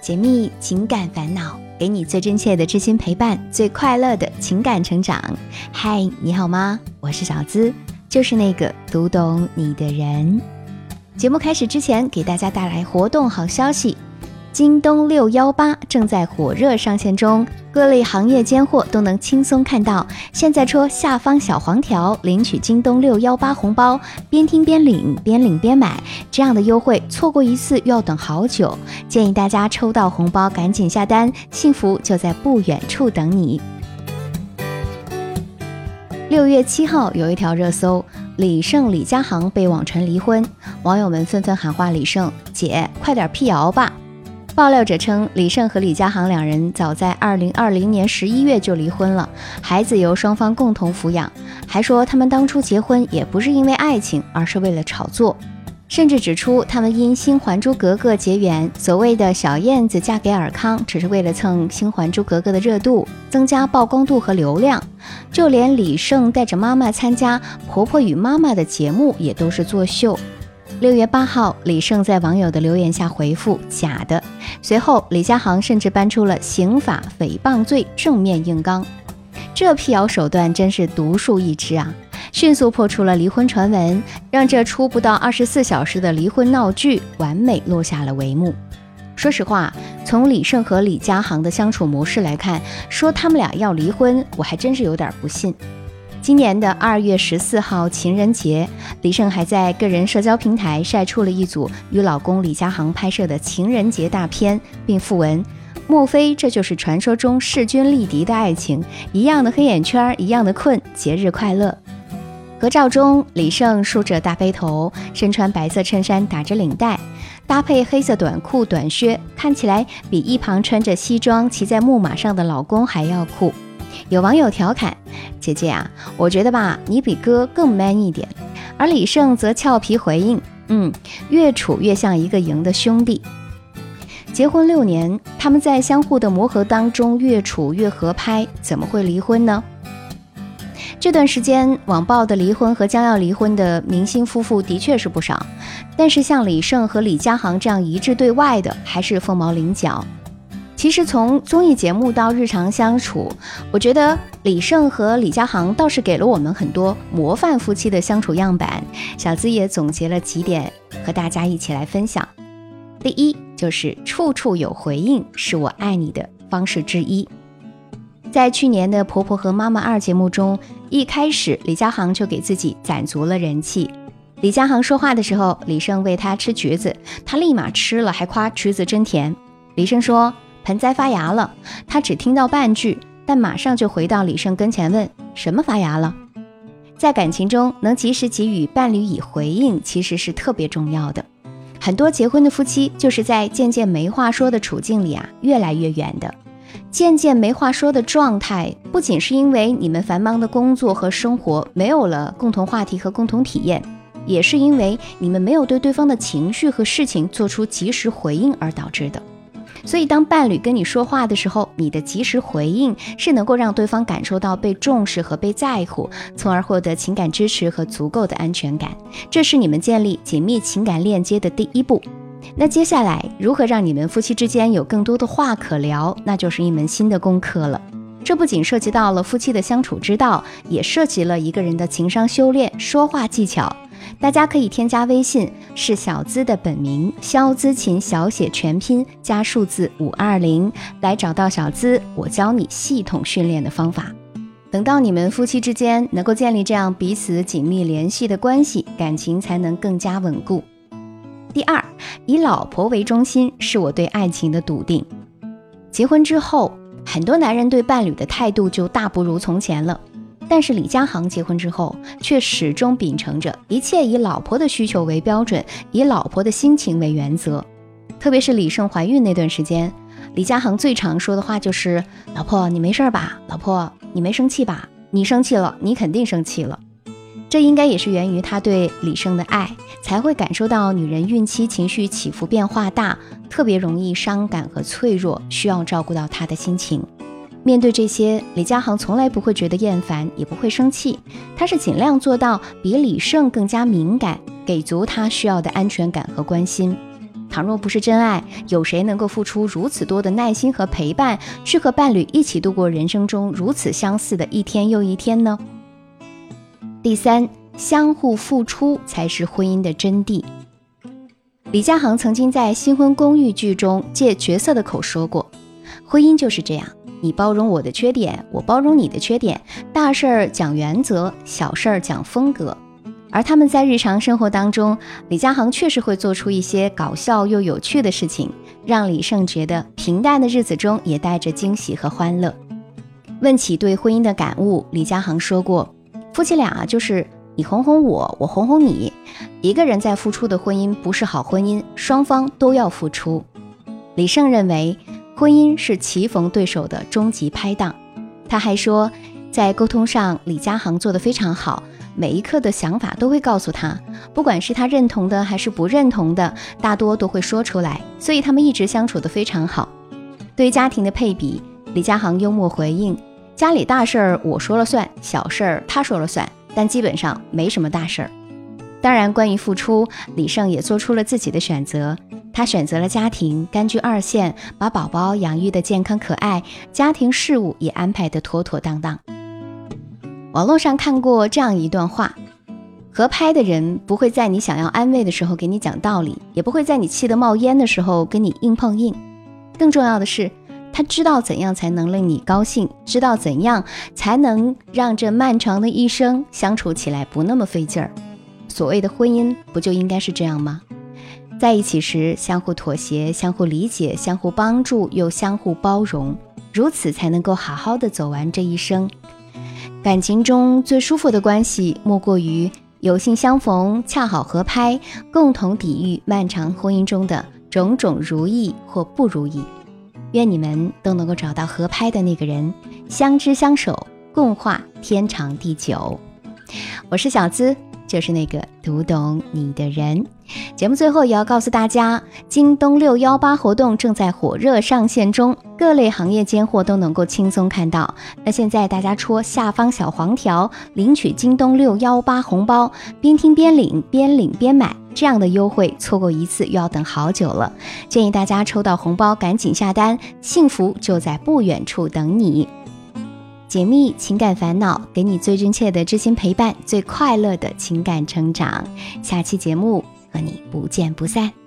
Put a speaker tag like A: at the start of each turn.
A: 解密情感烦恼，给你最真切的知心陪伴，最快乐的情感成长。嗨，你好吗？我是小资，就是那个读懂你的人。节目开始之前，给大家带来活动好消息。京东六幺八正在火热上线中，各类行业尖货都能轻松看到。现在戳下方小黄条领取京东六幺八红包，边听边领，边领边买，这样的优惠错过一次又要等好久。建议大家抽到红包赶紧下单，幸福就在不远处等你。六月七号有一条热搜，李晟、李佳航被网传离婚，网友们纷纷喊话李晟姐，快点辟谣吧。爆料者称，李晟和李佳航两人早在二零二零年十一月就离婚了，孩子由双方共同抚养。还说他们当初结婚也不是因为爱情，而是为了炒作。甚至指出他们因《新还珠格格》结缘，所谓的小燕子嫁给尔康，只是为了蹭《新还珠格格》的热度，增加曝光度和流量。就连李晟带着妈妈参加《婆婆与妈妈》的节目，也都是作秀。六月八号，李晟在网友的留言下回复：“假的。”随后，李佳航甚至搬出了刑法诽谤罪，正面硬刚。这辟谣手段真是独树一帜啊！迅速破除了离婚传闻，让这出不到二十四小时的离婚闹剧完美落下了帷幕。说实话，从李晟和李佳航的相处模式来看，说他们俩要离婚，我还真是有点不信。今年的二月十四号情人节，李晟还在个人社交平台晒出了一组与老公李佳航拍摄的情人节大片，并附文：“莫非这就是传说中势均力敌的爱情？一样的黑眼圈，一样的困，节日快乐。”合照中，李晟梳着大背头，身穿白色衬衫，打着领带，搭配黑色短裤短靴，看起来比一旁穿着西装骑在木马上的老公还要酷。有网友调侃：“姐姐啊，我觉得吧，你比哥更 man 一点。”而李晟则俏皮回应：“嗯，越处越像一个赢的兄弟。”结婚六年，他们在相互的磨合当中越处越合拍，怎么会离婚呢？这段时间网曝的离婚和将要离婚的明星夫妇的确是不少，但是像李晟和李佳航这样一致对外的，还是凤毛麟角。其实从综艺节目到日常相处，我觉得李晟和李佳航倒是给了我们很多模范夫妻的相处样板。小资也总结了几点，和大家一起来分享。第一，就是处处有回应，是我爱你的方式之一。在去年的《婆婆和妈妈二》节目中，一开始李佳航就给自己攒足了人气。李佳航说话的时候，李晟喂他吃橘子，他立马吃了，还夸橘子真甜。李晟说。盆栽发芽了，他只听到半句，但马上就回到李胜跟前问：“什么发芽了？”在感情中，能及时给予伴侣以回应，其实是特别重要的。很多结婚的夫妻就是在渐渐没话说的处境里啊，越来越远的。渐渐没话说的状态，不仅是因为你们繁忙的工作和生活没有了共同话题和共同体验，也是因为你们没有对对方的情绪和事情做出及时回应而导致的。所以，当伴侣跟你说话的时候，你的及时回应是能够让对方感受到被重视和被在乎，从而获得情感支持和足够的安全感。这是你们建立紧密情感链接的第一步。那接下来，如何让你们夫妻之间有更多的话可聊，那就是一门新的功课了。这不仅涉及到了夫妻的相处之道，也涉及了一个人的情商修炼、说话技巧。大家可以添加微信，是小资的本名肖资琴，小写全拼加数字五二零，来找到小资，我教你系统训练的方法。等到你们夫妻之间能够建立这样彼此紧密联系的关系，感情才能更加稳固。第二，以老婆为中心，是我对爱情的笃定。结婚之后，很多男人对伴侣的态度就大不如从前了。但是李佳航结婚之后，却始终秉承着一切以老婆的需求为标准，以老婆的心情为原则。特别是李胜怀孕那段时间，李佳航最常说的话就是：“老婆，你没事吧？老婆，你没生气吧？你生气了，你肯定生气了。”这应该也是源于他对李胜的爱，才会感受到女人孕期情绪起伏变化大，特别容易伤感和脆弱，需要照顾到她的心情。面对这些，李佳航从来不会觉得厌烦，也不会生气。他是尽量做到比李胜更加敏感，给足他需要的安全感和关心。倘若不是真爱，有谁能够付出如此多的耐心和陪伴，去和伴侣一起度过人生中如此相似的一天又一天呢？第三，相互付出才是婚姻的真谛。李佳航曾经在《新婚公寓》剧中借角色的口说过：“婚姻就是这样，你包容我的缺点，我包容你的缺点，大事儿讲原则，小事儿讲风格。”而他们在日常生活当中，李佳航确实会做出一些搞笑又有趣的事情，让李胜觉得平淡的日子中也带着惊喜和欢乐。问起对婚姻的感悟，李佳航说过：“夫妻俩啊就是你哄哄我，我哄哄你。一个人在付出的婚姻不是好婚姻，双方都要付出。”李胜认为，婚姻是棋逢对手的终极拍档。他还说，在沟通上，李佳航做得非常好。每一刻的想法都会告诉他，不管是他认同的还是不认同的，大多都会说出来。所以他们一直相处得非常好。对于家庭的配比，李佳航幽默回应：“家里大事儿我说了算，小事儿他说了算，但基本上没什么大事儿。”当然，关于付出，李胜也做出了自己的选择。他选择了家庭，甘居二线，把宝宝养育的健康可爱，家庭事务也安排得妥妥当当。网络上看过这样一段话：合拍的人不会在你想要安慰的时候给你讲道理，也不会在你气得冒烟的时候跟你硬碰硬。更重要的是，他知道怎样才能令你高兴，知道怎样才能让这漫长的一生相处起来不那么费劲儿。所谓的婚姻，不就应该是这样吗？在一起时，相互妥协、相互理解、相互帮助，又相互包容，如此才能够好好的走完这一生。感情中最舒服的关系，莫过于有幸相逢，恰好合拍，共同抵御漫长婚姻中的种种如意或不如意。愿你们都能够找到合拍的那个人，相知相守，共话天长地久。我是小资。就是那个读懂你的人。节目最后也要告诉大家，京东六幺八活动正在火热上线中，各类行业尖货都能够轻松看到。那现在大家戳下方小黄条领取京东六幺八红包，边听边领，边领边买，这样的优惠错过一次又要等好久了。建议大家抽到红包赶紧下单，幸福就在不远处等你。解密情感烦恼，给你最真切的知心陪伴，最快乐的情感成长。下期节目和你不见不散。